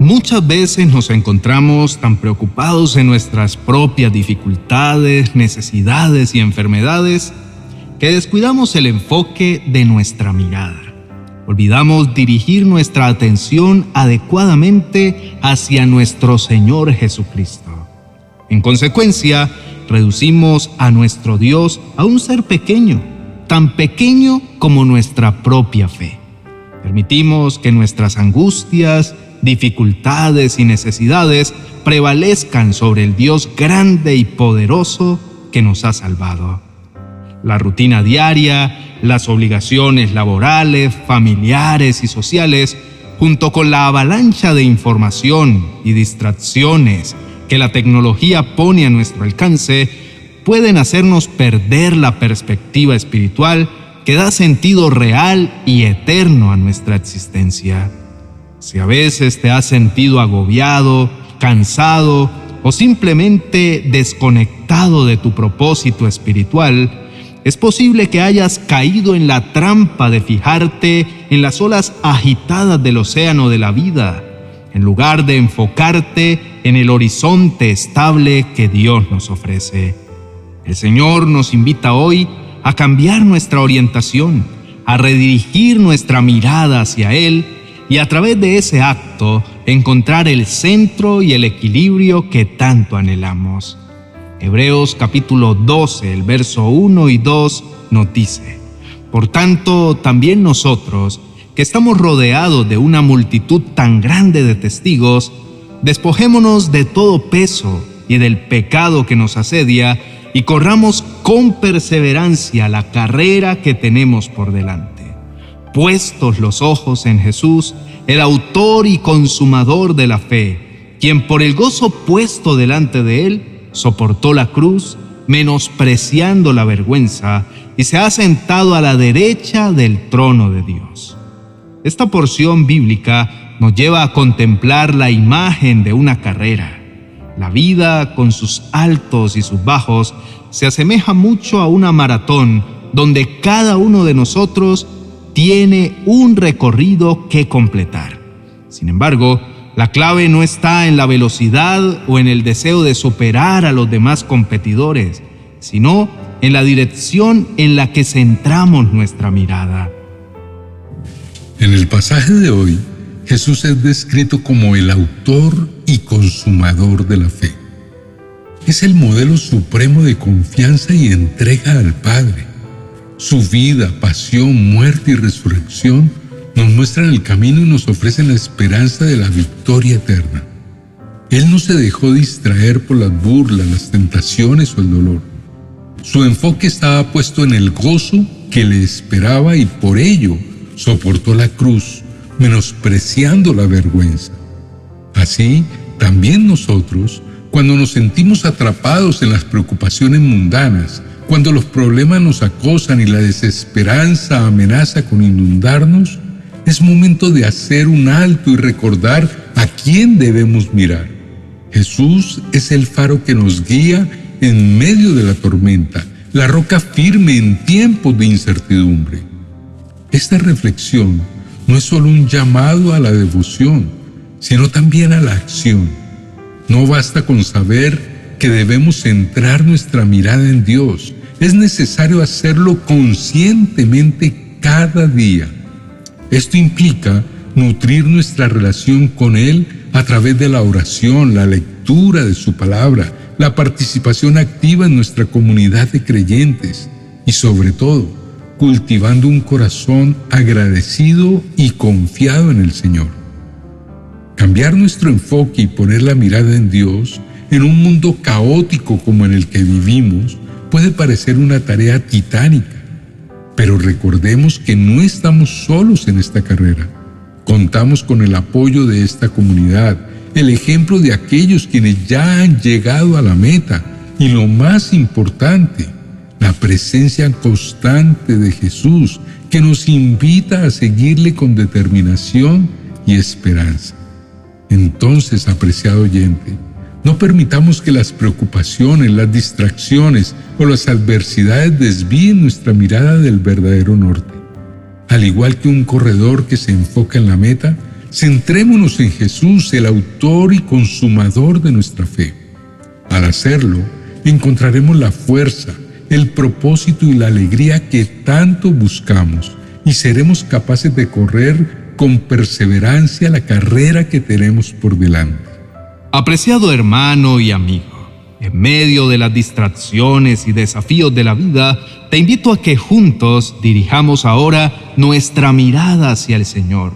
Muchas veces nos encontramos tan preocupados en nuestras propias dificultades, necesidades y enfermedades que descuidamos el enfoque de nuestra mirada. Olvidamos dirigir nuestra atención adecuadamente hacia nuestro Señor Jesucristo. En consecuencia, reducimos a nuestro Dios a un ser pequeño, tan pequeño como nuestra propia fe. Permitimos que nuestras angustias, dificultades y necesidades prevalezcan sobre el Dios grande y poderoso que nos ha salvado. La rutina diaria, las obligaciones laborales, familiares y sociales, junto con la avalancha de información y distracciones que la tecnología pone a nuestro alcance, pueden hacernos perder la perspectiva espiritual que da sentido real y eterno a nuestra existencia. Si a veces te has sentido agobiado, cansado o simplemente desconectado de tu propósito espiritual, es posible que hayas caído en la trampa de fijarte en las olas agitadas del océano de la vida, en lugar de enfocarte en el horizonte estable que Dios nos ofrece. El Señor nos invita hoy a cambiar nuestra orientación, a redirigir nuestra mirada hacia Él y a través de ese acto encontrar el centro y el equilibrio que tanto anhelamos. Hebreos capítulo 12, el verso 1 y 2 nos dice, Por tanto, también nosotros, que estamos rodeados de una multitud tan grande de testigos, despojémonos de todo peso y del pecado que nos asedia y corramos con perseverancia la carrera que tenemos por delante puestos los ojos en Jesús, el autor y consumador de la fe, quien por el gozo puesto delante de él, soportó la cruz, menospreciando la vergüenza, y se ha sentado a la derecha del trono de Dios. Esta porción bíblica nos lleva a contemplar la imagen de una carrera. La vida, con sus altos y sus bajos, se asemeja mucho a una maratón donde cada uno de nosotros tiene un recorrido que completar. Sin embargo, la clave no está en la velocidad o en el deseo de superar a los demás competidores, sino en la dirección en la que centramos nuestra mirada. En el pasaje de hoy, Jesús es descrito como el autor y consumador de la fe. Es el modelo supremo de confianza y entrega al Padre su vida, pasión, muerte y resurrección nos muestran el camino y nos ofrecen la esperanza de la victoria eterna. Él no se dejó distraer por las burlas, las tentaciones o el dolor. Su enfoque estaba puesto en el gozo que le esperaba y por ello soportó la cruz, menospreciando la vergüenza. Así, también nosotros, cuando nos sentimos atrapados en las preocupaciones mundanas, cuando los problemas nos acosan y la desesperanza amenaza con inundarnos, es momento de hacer un alto y recordar a quién debemos mirar. Jesús es el faro que nos guía en medio de la tormenta, la roca firme en tiempos de incertidumbre. Esta reflexión no es solo un llamado a la devoción, sino también a la acción. No basta con saber que debemos centrar nuestra mirada en Dios. Es necesario hacerlo conscientemente cada día. Esto implica nutrir nuestra relación con Él a través de la oración, la lectura de su palabra, la participación activa en nuestra comunidad de creyentes y sobre todo cultivando un corazón agradecido y confiado en el Señor. Cambiar nuestro enfoque y poner la mirada en Dios en un mundo caótico como en el que vivimos, puede parecer una tarea titánica, pero recordemos que no estamos solos en esta carrera. Contamos con el apoyo de esta comunidad, el ejemplo de aquellos quienes ya han llegado a la meta y lo más importante, la presencia constante de Jesús que nos invita a seguirle con determinación y esperanza. Entonces, apreciado oyente, no permitamos que las preocupaciones, las distracciones o las adversidades desvíen nuestra mirada del verdadero norte. Al igual que un corredor que se enfoca en la meta, centrémonos en Jesús, el autor y consumador de nuestra fe. Al hacerlo, encontraremos la fuerza, el propósito y la alegría que tanto buscamos y seremos capaces de correr con perseverancia la carrera que tenemos por delante. Apreciado hermano y amigo, en medio de las distracciones y desafíos de la vida, te invito a que juntos dirijamos ahora nuestra mirada hacia el Señor.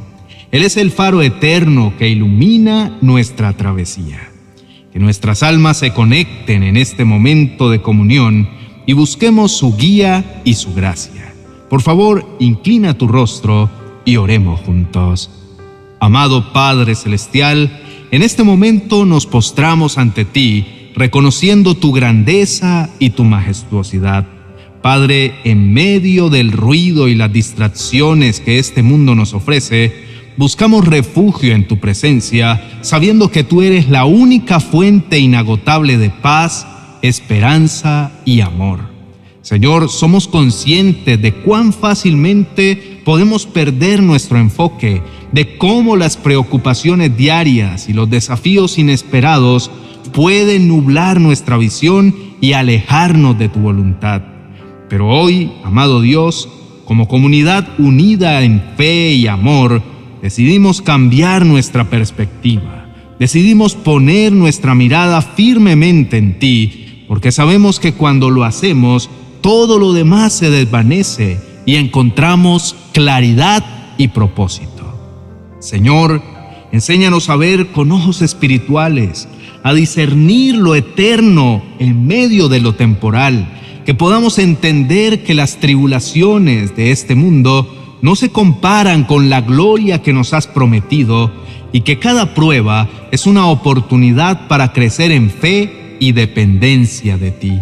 Él es el faro eterno que ilumina nuestra travesía. Que nuestras almas se conecten en este momento de comunión y busquemos su guía y su gracia. Por favor, inclina tu rostro y oremos juntos. Amado Padre Celestial, en este momento nos postramos ante ti, reconociendo tu grandeza y tu majestuosidad. Padre, en medio del ruido y las distracciones que este mundo nos ofrece, buscamos refugio en tu presencia, sabiendo que tú eres la única fuente inagotable de paz, esperanza y amor. Señor, somos conscientes de cuán fácilmente podemos perder nuestro enfoque, de cómo las preocupaciones diarias y los desafíos inesperados pueden nublar nuestra visión y alejarnos de tu voluntad. Pero hoy, amado Dios, como comunidad unida en fe y amor, decidimos cambiar nuestra perspectiva. Decidimos poner nuestra mirada firmemente en ti, porque sabemos que cuando lo hacemos, todo lo demás se desvanece y encontramos claridad y propósito. Señor, enséñanos a ver con ojos espirituales, a discernir lo eterno en medio de lo temporal, que podamos entender que las tribulaciones de este mundo no se comparan con la gloria que nos has prometido y que cada prueba es una oportunidad para crecer en fe y dependencia de ti.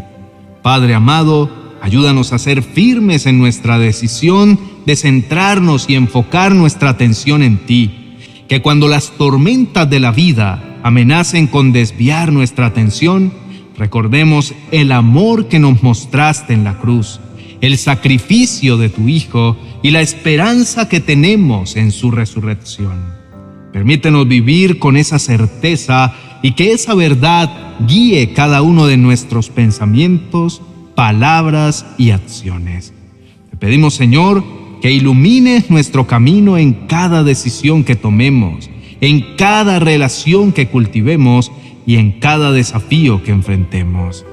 Padre amado, ayúdanos a ser firmes en nuestra decisión de centrarnos y enfocar nuestra atención en ti. Que cuando las tormentas de la vida amenacen con desviar nuestra atención, recordemos el amor que nos mostraste en la cruz, el sacrificio de tu Hijo y la esperanza que tenemos en su resurrección. Permítenos vivir con esa certeza y que esa verdad guíe cada uno de nuestros pensamientos, palabras y acciones. Te pedimos, Señor, que ilumines nuestro camino en cada decisión que tomemos, en cada relación que cultivemos y en cada desafío que enfrentemos.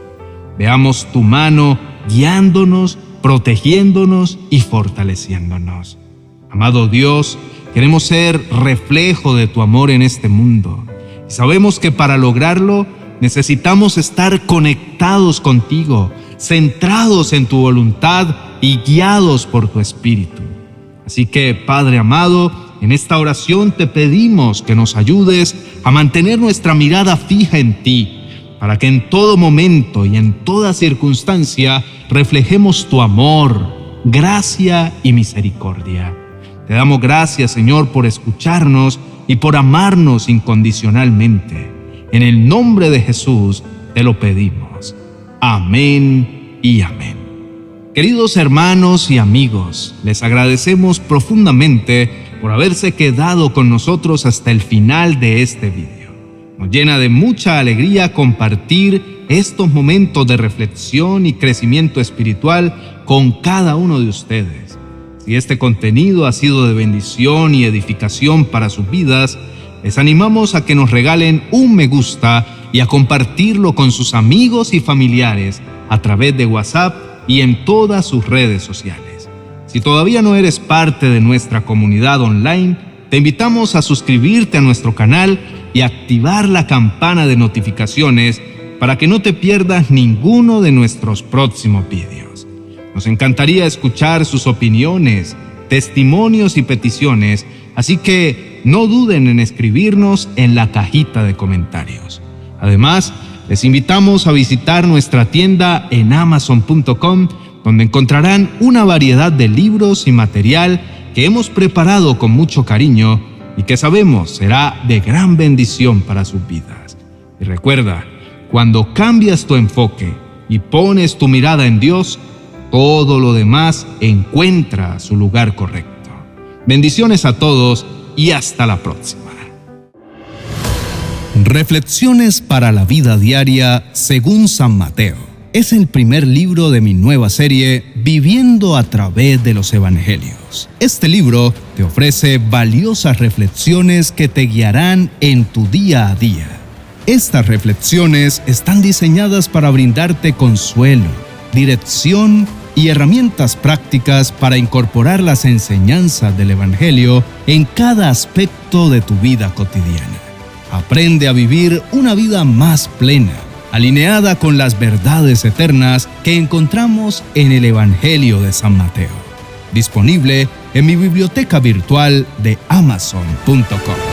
Veamos tu mano guiándonos, protegiéndonos y fortaleciéndonos. Amado Dios, queremos ser reflejo de tu amor en este mundo. Y sabemos que para lograrlo necesitamos estar conectados contigo, centrados en tu voluntad y guiados por tu Espíritu. Así que, Padre amado, en esta oración te pedimos que nos ayudes a mantener nuestra mirada fija en ti, para que en todo momento y en toda circunstancia reflejemos tu amor, gracia y misericordia. Te damos gracias, Señor, por escucharnos y por amarnos incondicionalmente. En el nombre de Jesús te lo pedimos. Amén y amén. Queridos hermanos y amigos, les agradecemos profundamente por haberse quedado con nosotros hasta el final de este video. Nos llena de mucha alegría compartir estos momentos de reflexión y crecimiento espiritual con cada uno de ustedes. Si este contenido ha sido de bendición y edificación para sus vidas, les animamos a que nos regalen un me gusta y a compartirlo con sus amigos y familiares a través de WhatsApp y en todas sus redes sociales. Si todavía no eres parte de nuestra comunidad online, te invitamos a suscribirte a nuestro canal y activar la campana de notificaciones para que no te pierdas ninguno de nuestros próximos vídeos. Nos encantaría escuchar sus opiniones, testimonios y peticiones, así que no duden en escribirnos en la cajita de comentarios. Además, les invitamos a visitar nuestra tienda en amazon.com, donde encontrarán una variedad de libros y material que hemos preparado con mucho cariño y que sabemos será de gran bendición para sus vidas. Y recuerda, cuando cambias tu enfoque y pones tu mirada en Dios, todo lo demás encuentra su lugar correcto. Bendiciones a todos y hasta la próxima. Reflexiones para la vida diaria según San Mateo. Es el primer libro de mi nueva serie Viviendo a través de los Evangelios. Este libro te ofrece valiosas reflexiones que te guiarán en tu día a día. Estas reflexiones están diseñadas para brindarte consuelo, dirección y herramientas prácticas para incorporar las enseñanzas del Evangelio en cada aspecto de tu vida cotidiana. Aprende a vivir una vida más plena, alineada con las verdades eternas que encontramos en el Evangelio de San Mateo. Disponible en mi biblioteca virtual de amazon.com.